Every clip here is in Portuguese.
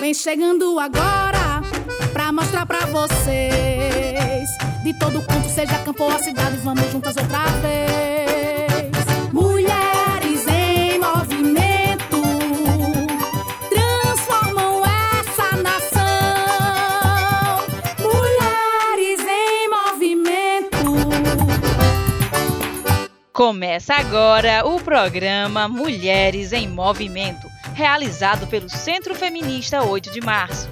Vem chegando agora pra mostrar pra vocês. De todo canto, seja campo ou a cidade, vamos juntas outra vez. Mulheres em movimento transformam essa nação. Mulheres em movimento. Começa agora o programa Mulheres em Movimento, realizado pelo Centro Feminista 8 de Março.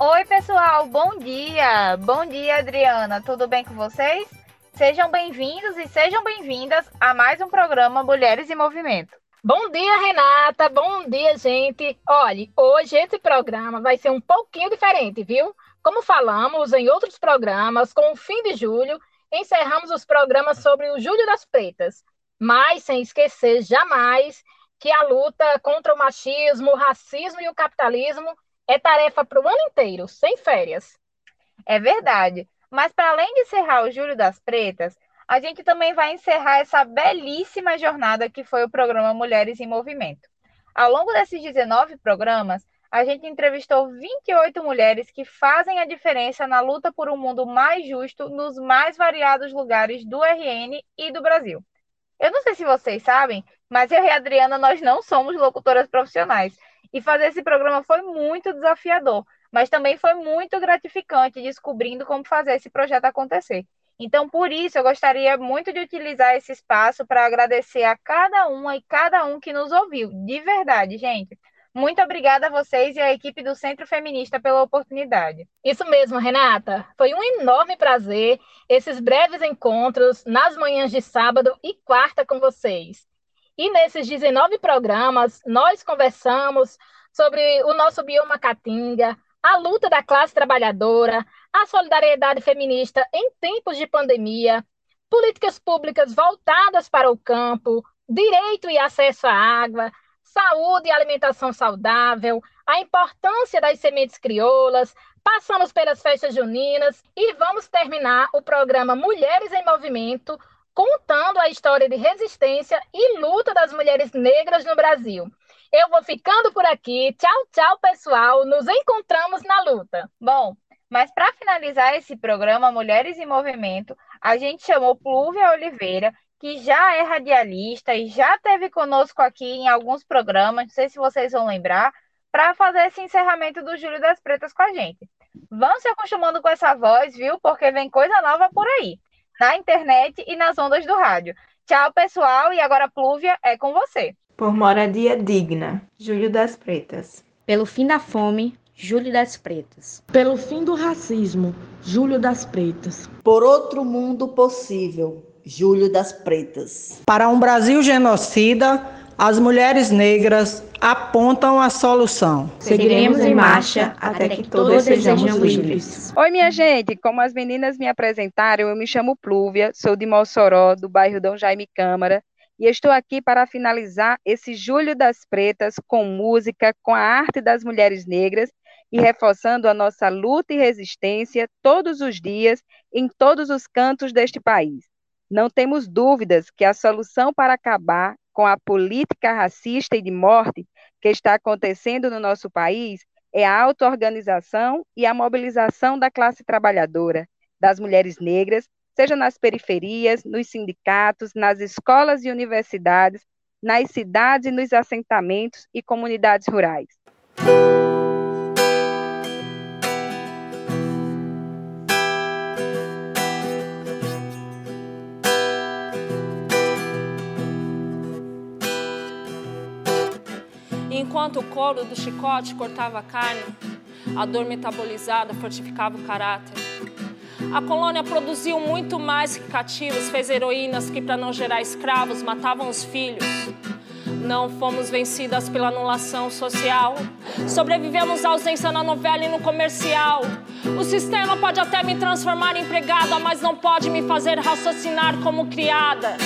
Oi, pessoal, bom dia! Bom dia, Adriana, tudo bem com vocês? Sejam bem-vindos e sejam bem-vindas a mais um programa Mulheres em Movimento. Bom dia, Renata. Bom dia, gente. Olhe, hoje esse programa vai ser um pouquinho diferente, viu? Como falamos em outros programas, com o fim de julho, encerramos os programas sobre o Júlio das Pretas, mas sem esquecer jamais que a luta contra o machismo, o racismo e o capitalismo é tarefa para o ano inteiro, sem férias. É verdade. Mas para além de encerrar o Júlio das Pretas, a gente também vai encerrar essa belíssima jornada que foi o programa Mulheres em Movimento. Ao longo desses 19 programas, a gente entrevistou 28 mulheres que fazem a diferença na luta por um mundo mais justo nos mais variados lugares do RN e do Brasil. Eu não sei se vocês sabem, mas eu e a Adriana nós não somos locutoras profissionais. E fazer esse programa foi muito desafiador, mas também foi muito gratificante descobrindo como fazer esse projeto acontecer. Então, por isso, eu gostaria muito de utilizar esse espaço para agradecer a cada uma e cada um que nos ouviu, de verdade, gente. Muito obrigada a vocês e à equipe do Centro Feminista pela oportunidade. Isso mesmo, Renata. Foi um enorme prazer esses breves encontros nas manhãs de sábado e quarta com vocês. E nesses 19 programas, nós conversamos sobre o nosso bioma caatinga, a luta da classe trabalhadora, a solidariedade feminista em tempos de pandemia, políticas públicas voltadas para o campo, direito e acesso à água, saúde e alimentação saudável, a importância das sementes crioulas, passamos pelas festas juninas e vamos terminar o programa Mulheres em Movimento contando a história de resistência e luta das mulheres negras no Brasil. Eu vou ficando por aqui. Tchau, tchau, pessoal. Nos encontramos na luta. Bom, mas para finalizar esse programa Mulheres em Movimento, a gente chamou Plúvia Oliveira, que já é radialista e já teve conosco aqui em alguns programas, não sei se vocês vão lembrar, para fazer esse encerramento do Júlio das Pretas com a gente. Vão se acostumando com essa voz, viu? Porque vem coisa nova por aí na internet e nas ondas do rádio. Tchau, pessoal, e agora Plúvia é com você. Por moradia digna, Júlio das Pretas. Pelo fim da fome, Júlio das Pretas. Pelo fim do racismo, Júlio das Pretas. Por outro mundo possível, Júlio das Pretas. Para um Brasil genocida, as mulheres negras apontam a solução. Seguiremos em marcha até que todos sejamos livres. Oi, minha gente, como as meninas me apresentaram, eu me chamo Plúvia, sou de Mossoró, do bairro Dom Jaime Câmara, e estou aqui para finalizar esse Julho das Pretas com música, com a arte das mulheres negras e reforçando a nossa luta e resistência todos os dias em todos os cantos deste país. Não temos dúvidas que a solução para acabar com a política racista e de morte que está acontecendo no nosso país é a auto-organização e a mobilização da classe trabalhadora, das mulheres negras, seja nas periferias, nos sindicatos, nas escolas e universidades, nas cidades nos assentamentos e comunidades rurais. Enquanto o couro do chicote cortava a carne, a dor metabolizada fortificava o caráter. A colônia produziu muito mais que cativos, fez heroínas que, para não gerar escravos, matavam os filhos. Não fomos vencidas pela anulação social. Sobrevivemos à ausência na novela e no comercial. O sistema pode até me transformar em empregada, mas não pode me fazer raciocinar como criada.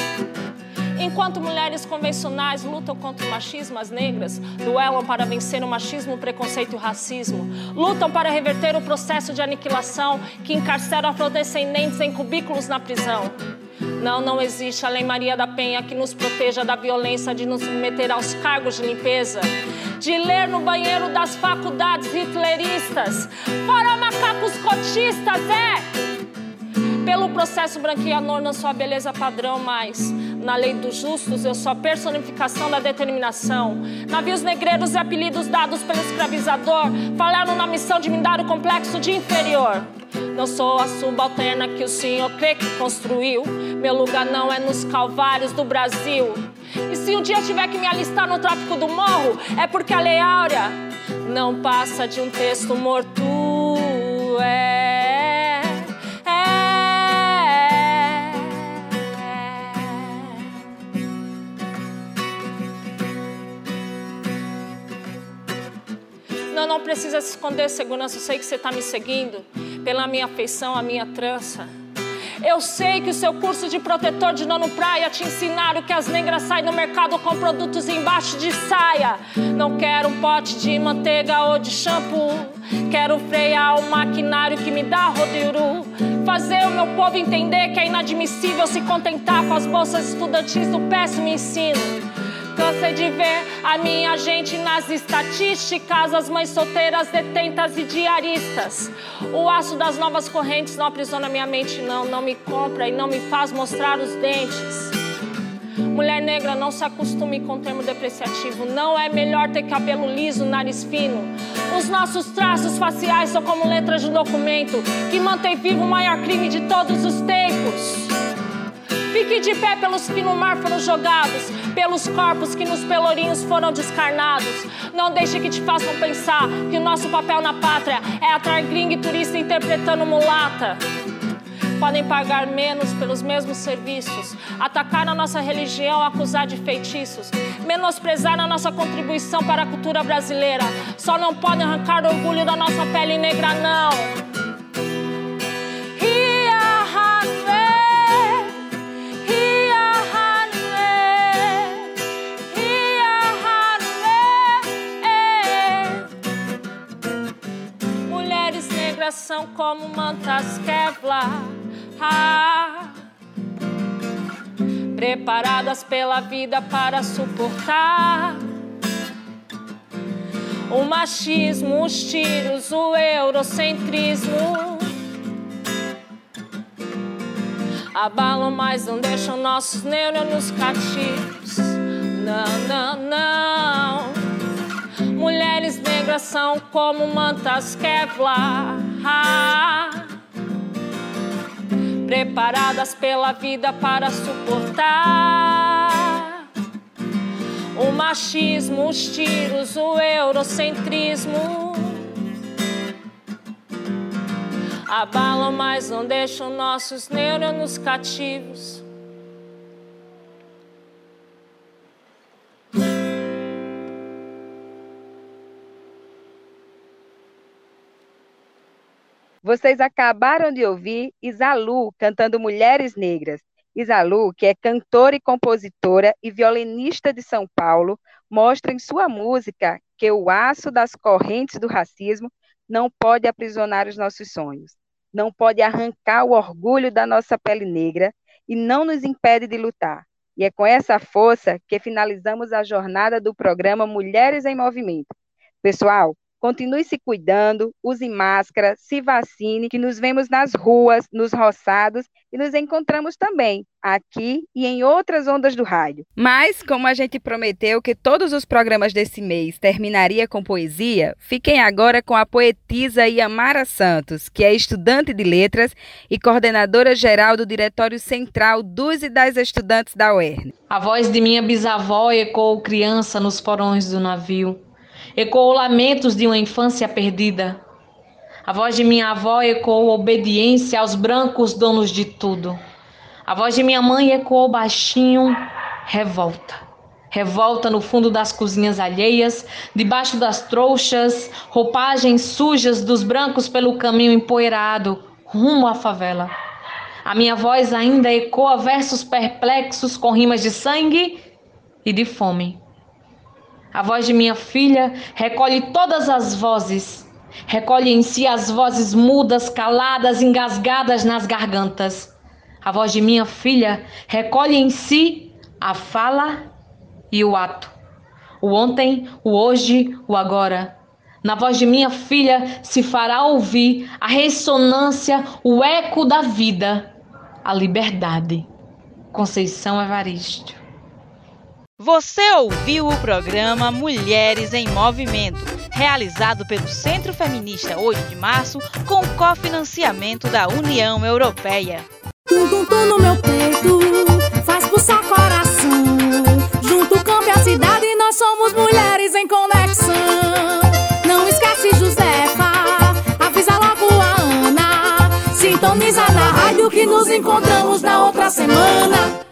Enquanto mulheres convencionais lutam contra o machismo, as negras duelam para vencer o machismo, o preconceito e o racismo. Lutam para reverter o processo de aniquilação que encarcera afrodescendentes em cubículos na prisão. Não, não existe a Lei Maria da Penha que nos proteja da violência de nos submeter aos cargos de limpeza, de ler no banheiro das faculdades hitleristas, para macacos cotistas, é! Pelo processo branqueador não sou a beleza padrão, mas na lei dos justos eu sou a personificação da determinação. Navios negreiros e apelidos dados pelo escravizador falaram na missão de me dar o complexo de inferior. Não sou a subalterna que o senhor crê que construiu. Meu lugar não é nos calvários do Brasil. E se um dia tiver que me alistar no tráfico do morro, é porque a lei áurea não passa de um texto morto. É, Não, não precisa se esconder, segurança. Eu sei que você está me seguindo pela minha afeição, a minha trança. Eu sei que o seu curso de protetor de nono praia te ensinaram que as negras saem no mercado com produtos embaixo de saia. Não quero um pote de manteiga ou de shampoo. Quero frear o maquinário que me dá rodeiru. Fazer o meu povo entender que é inadmissível se contentar com as bolsas estudantis do péssimo ensino. Cansei de ver a minha gente nas estatísticas, as mães solteiras, detentas e diaristas. O aço das novas correntes não aprisiona minha mente, não, não me compra e não me faz mostrar os dentes. Mulher negra, não se acostume com o termo depreciativo. Não é melhor ter cabelo liso, nariz fino. Os nossos traços faciais são como letras de documento que mantém vivo o maior crime de todos os tempos. Fique de pé pelos que no mar foram jogados, pelos corpos que nos pelourinhos foram descarnados. Não deixe que te façam pensar que o nosso papel na pátria é atrair gringo e turista interpretando mulata. Podem pagar menos pelos mesmos serviços, atacar a nossa religião, acusar de feitiços, menosprezar a nossa contribuição para a cultura brasileira. Só não podem arrancar orgulho da nossa pele negra, não. São como mantas Kevlar. Ah, preparadas pela vida para suportar o machismo, os tiros, o eurocentrismo. Abalam, mas não deixam nossos neurônios cativos. Não, não, não. Mulheres são como mantas Kevlar. Preparadas pela vida para suportar o machismo, os tiros, o eurocentrismo. Abalam, mas não deixam nossos neurônios cativos. Vocês acabaram de ouvir Isalu cantando Mulheres Negras. Isalu, que é cantora e compositora e violinista de São Paulo, mostra em sua música que o aço das correntes do racismo não pode aprisionar os nossos sonhos, não pode arrancar o orgulho da nossa pele negra e não nos impede de lutar. E é com essa força que finalizamos a jornada do programa Mulheres em Movimento. Pessoal, Continue se cuidando, use máscara, se vacine, que nos vemos nas ruas, nos roçados e nos encontramos também aqui e em outras ondas do rádio. Mas, como a gente prometeu que todos os programas desse mês terminaria com poesia, fiquem agora com a poetisa Yamara Santos, que é estudante de letras e coordenadora geral do Diretório Central dos e das Estudantes da UERN. A voz de minha bisavó ecoou criança nos porões do navio ecoou lamentos de uma infância perdida. A voz de minha avó ecoou obediência aos brancos donos de tudo. A voz de minha mãe ecoou baixinho revolta. Revolta no fundo das cozinhas alheias, debaixo das trouxas, roupagens sujas dos brancos pelo caminho empoeirado, rumo à favela. A minha voz ainda ecoa versos perplexos com rimas de sangue e de fome. A voz de minha filha recolhe todas as vozes, recolhe em si as vozes mudas, caladas, engasgadas nas gargantas. A voz de minha filha recolhe em si a fala e o ato. O ontem, o hoje, o agora. Na voz de minha filha se fará ouvir a ressonância, o eco da vida, a liberdade. Conceição Evaristo. Você ouviu o programa Mulheres em Movimento, realizado pelo Centro Feminista 8 de Março, com cofinanciamento da União Europeia. Tum, tum no meu peito, faz pulsar coração. Junto o campo e a cidade, nós somos mulheres em conexão. Não esquece, Josefa, avisa logo a Ana. Sintoniza na rádio que nos encontramos na outra semana.